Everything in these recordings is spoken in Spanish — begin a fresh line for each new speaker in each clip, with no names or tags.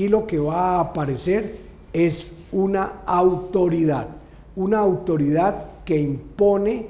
Aquí lo que va a aparecer es una autoridad, una autoridad que impone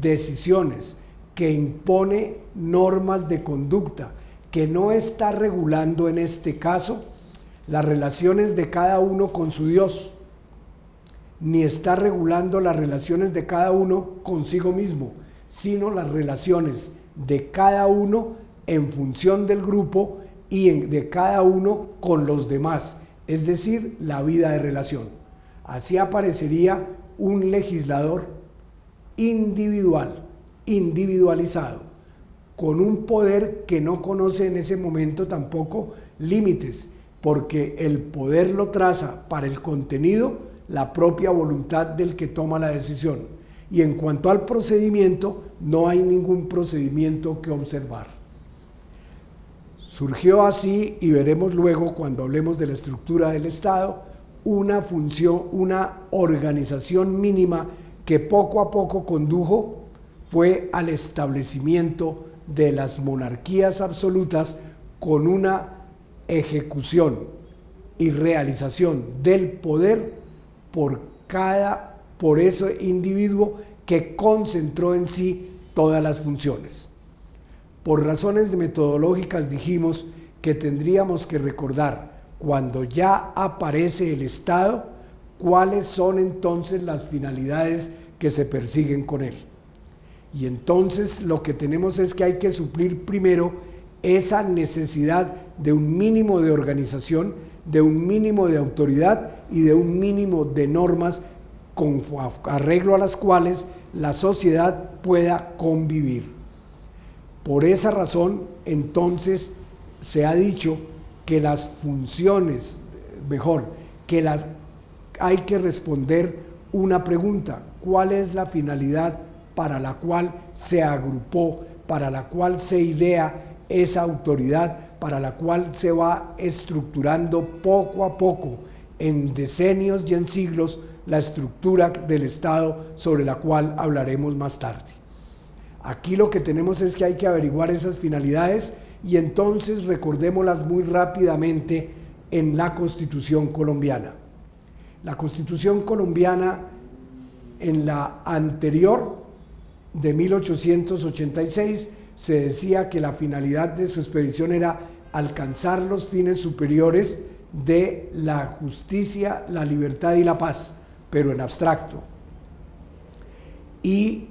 decisiones, que impone normas de conducta, que no está regulando en este caso las relaciones de cada uno con su Dios, ni está regulando las relaciones de cada uno consigo mismo, sino las relaciones de cada uno en función del grupo y de cada uno con los demás, es decir, la vida de relación. Así aparecería un legislador individual, individualizado, con un poder que no conoce en ese momento tampoco límites, porque el poder lo traza para el contenido la propia voluntad del que toma la decisión. Y en cuanto al procedimiento, no hay ningún procedimiento que observar. Surgió así, y veremos luego cuando hablemos de la estructura del Estado, una función, una organización mínima que poco a poco condujo fue al establecimiento de las monarquías absolutas con una ejecución y realización del poder por cada, por ese individuo que concentró en sí todas las funciones. Por razones metodológicas dijimos que tendríamos que recordar cuando ya aparece el Estado, cuáles son entonces las finalidades que se persiguen con él. Y entonces lo que tenemos es que hay que suplir primero esa necesidad de un mínimo de organización, de un mínimo de autoridad y de un mínimo de normas con arreglo a las cuales la sociedad pueda convivir. Por esa razón, entonces, se ha dicho que las funciones, mejor, que las hay que responder una pregunta, ¿cuál es la finalidad para la cual se agrupó, para la cual se idea esa autoridad para la cual se va estructurando poco a poco, en decenios y en siglos, la estructura del Estado sobre la cual hablaremos más tarde. Aquí lo que tenemos es que hay que averiguar esas finalidades y entonces recordémoslas muy rápidamente en la Constitución colombiana. La Constitución colombiana en la anterior de 1886 se decía que la finalidad de su expedición era alcanzar los fines superiores de la justicia, la libertad y la paz, pero en abstracto. Y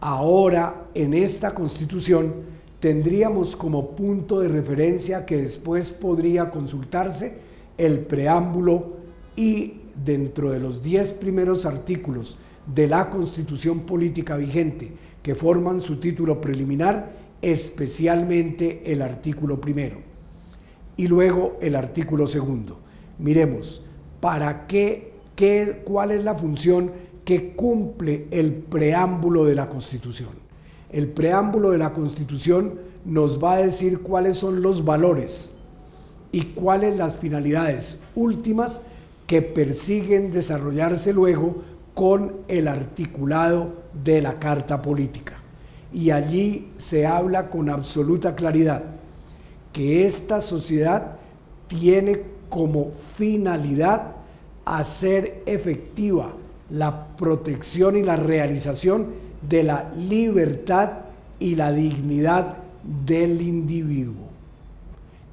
ahora en esta constitución tendríamos como punto de referencia que después podría consultarse el preámbulo y dentro de los diez primeros artículos de la constitución política vigente, que forman su título preliminar, especialmente el artículo primero. Y luego el artículo segundo. Miremos, ¿para qué, qué, cuál es la función que cumple el preámbulo de la Constitución? El preámbulo de la Constitución nos va a decir cuáles son los valores y cuáles las finalidades últimas que persiguen desarrollarse luego con el articulado de la Carta Política. Y allí se habla con absoluta claridad que esta sociedad tiene como finalidad hacer efectiva la protección y la realización de la libertad y la dignidad del individuo.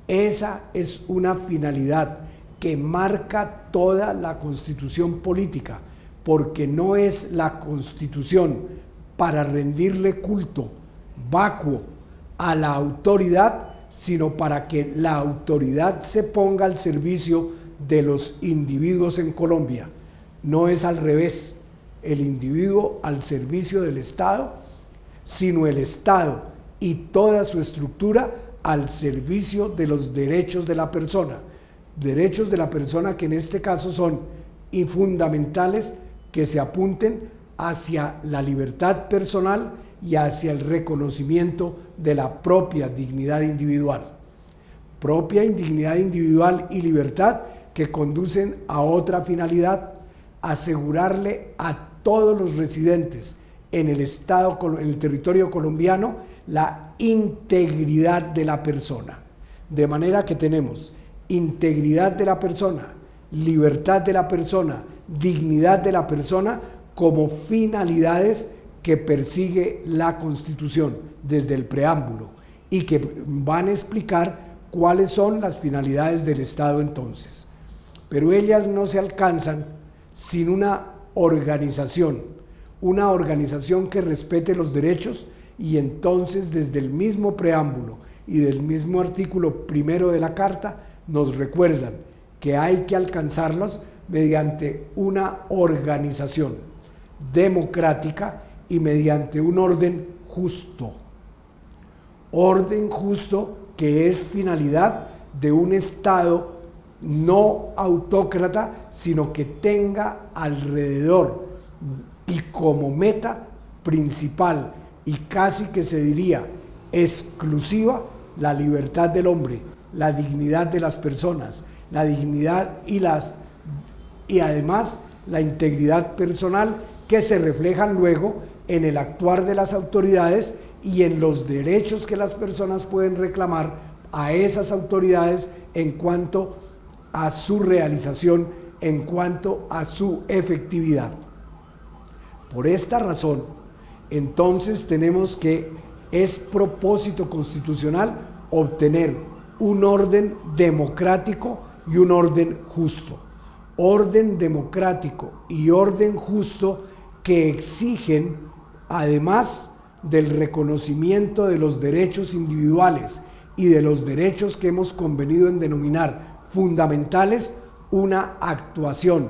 Esa es una finalidad que marca toda la constitución política porque no es la constitución para rendirle culto vacuo a la autoridad, sino para que la autoridad se ponga al servicio de los individuos en Colombia. No es al revés, el individuo al servicio del Estado, sino el Estado y toda su estructura al servicio de los derechos de la persona. Derechos de la persona que en este caso son fundamentales que se apunten hacia la libertad personal y hacia el reconocimiento de la propia dignidad individual. Propia dignidad individual y libertad que conducen a otra finalidad, asegurarle a todos los residentes en el estado en el territorio colombiano la integridad de la persona. De manera que tenemos integridad de la persona, libertad de la persona, dignidad de la persona como finalidades que persigue la Constitución desde el preámbulo y que van a explicar cuáles son las finalidades del Estado entonces. Pero ellas no se alcanzan sin una organización, una organización que respete los derechos y entonces desde el mismo preámbulo y del mismo artículo primero de la Carta nos recuerdan que hay que alcanzarlos mediante una organización democrática y mediante un orden justo. Orden justo que es finalidad de un Estado no autócrata, sino que tenga alrededor y como meta principal y casi que se diría exclusiva la libertad del hombre, la dignidad de las personas, la dignidad y las y además la integridad personal que se reflejan luego en el actuar de las autoridades y en los derechos que las personas pueden reclamar a esas autoridades en cuanto a su realización, en cuanto a su efectividad. Por esta razón, entonces tenemos que es propósito constitucional obtener un orden democrático y un orden justo. Orden democrático y orden justo que exigen, además del reconocimiento de los derechos individuales y de los derechos que hemos convenido en denominar fundamentales, una actuación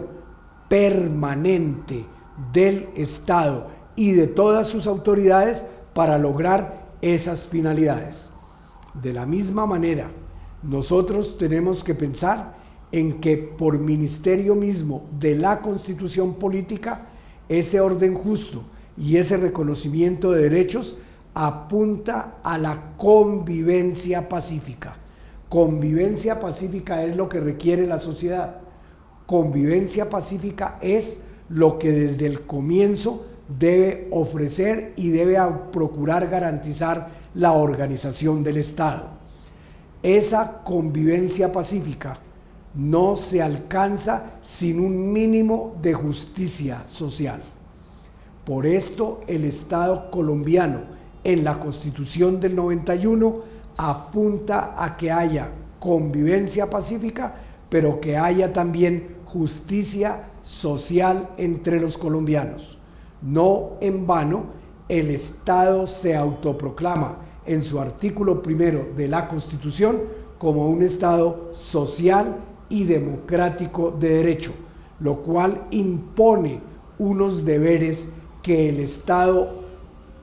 permanente del Estado y de todas sus autoridades para lograr esas finalidades. De la misma manera, nosotros tenemos que pensar en que por ministerio mismo de la constitución política, ese orden justo y ese reconocimiento de derechos apunta a la convivencia pacífica. Convivencia pacífica es lo que requiere la sociedad. Convivencia pacífica es lo que desde el comienzo debe ofrecer y debe procurar garantizar la organización del Estado. Esa convivencia pacífica no se alcanza sin un mínimo de justicia social. Por esto el Estado colombiano en la Constitución del 91 apunta a que haya convivencia pacífica, pero que haya también justicia social entre los colombianos. No en vano, el Estado se autoproclama en su artículo primero de la Constitución como un Estado social y democrático de derecho, lo cual impone unos deberes que el Estado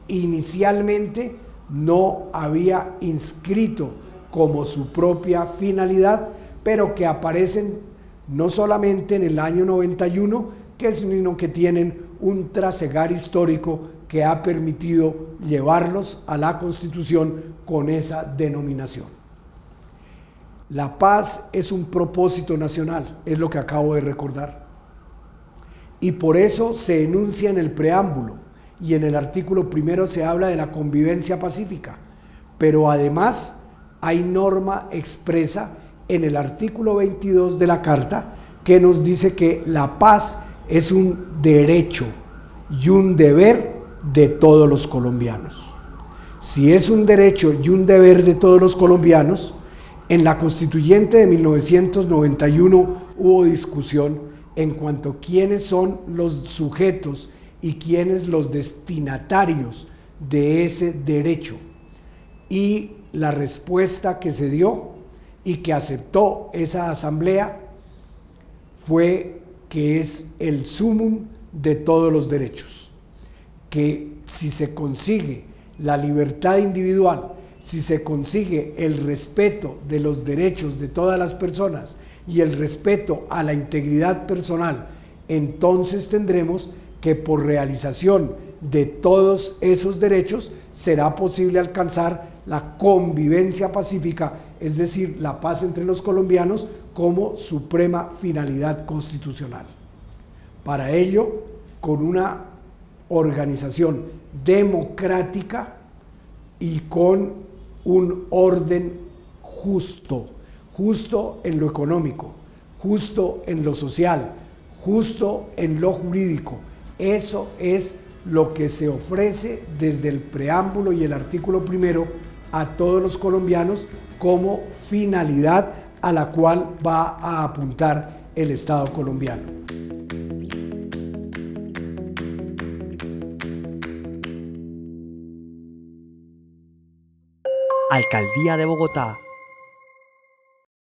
inicialmente no había inscrito como su propia finalidad, pero que aparecen no solamente en el año 91, que sino que tienen un trasegar histórico que ha permitido llevarlos a la Constitución con esa denominación. La paz es un propósito nacional, es lo que acabo de recordar. Y por eso se enuncia en el preámbulo y en el artículo primero se habla de la convivencia pacífica, pero además hay norma expresa en el artículo 22 de la Carta que nos dice que la paz es un derecho y un deber de todos los colombianos. Si es un derecho y un deber de todos los colombianos, en la constituyente de 1991 hubo discusión en cuanto a quiénes son los sujetos y quiénes los destinatarios de ese derecho. Y la respuesta que se dio y que aceptó esa asamblea fue que es el sumum de todos los derechos, que si se consigue la libertad individual, si se consigue el respeto de los derechos de todas las personas y el respeto a la integridad personal, entonces tendremos que por realización de todos esos derechos será posible alcanzar la convivencia pacífica, es decir, la paz entre los colombianos como suprema finalidad constitucional. Para ello, con una organización democrática y con un orden justo, justo en lo económico, justo en lo social, justo en lo jurídico. Eso es lo que se ofrece desde el preámbulo y el artículo primero a todos los colombianos como finalidad a la cual va a apuntar el Estado colombiano.
Alcaldía de Bogotá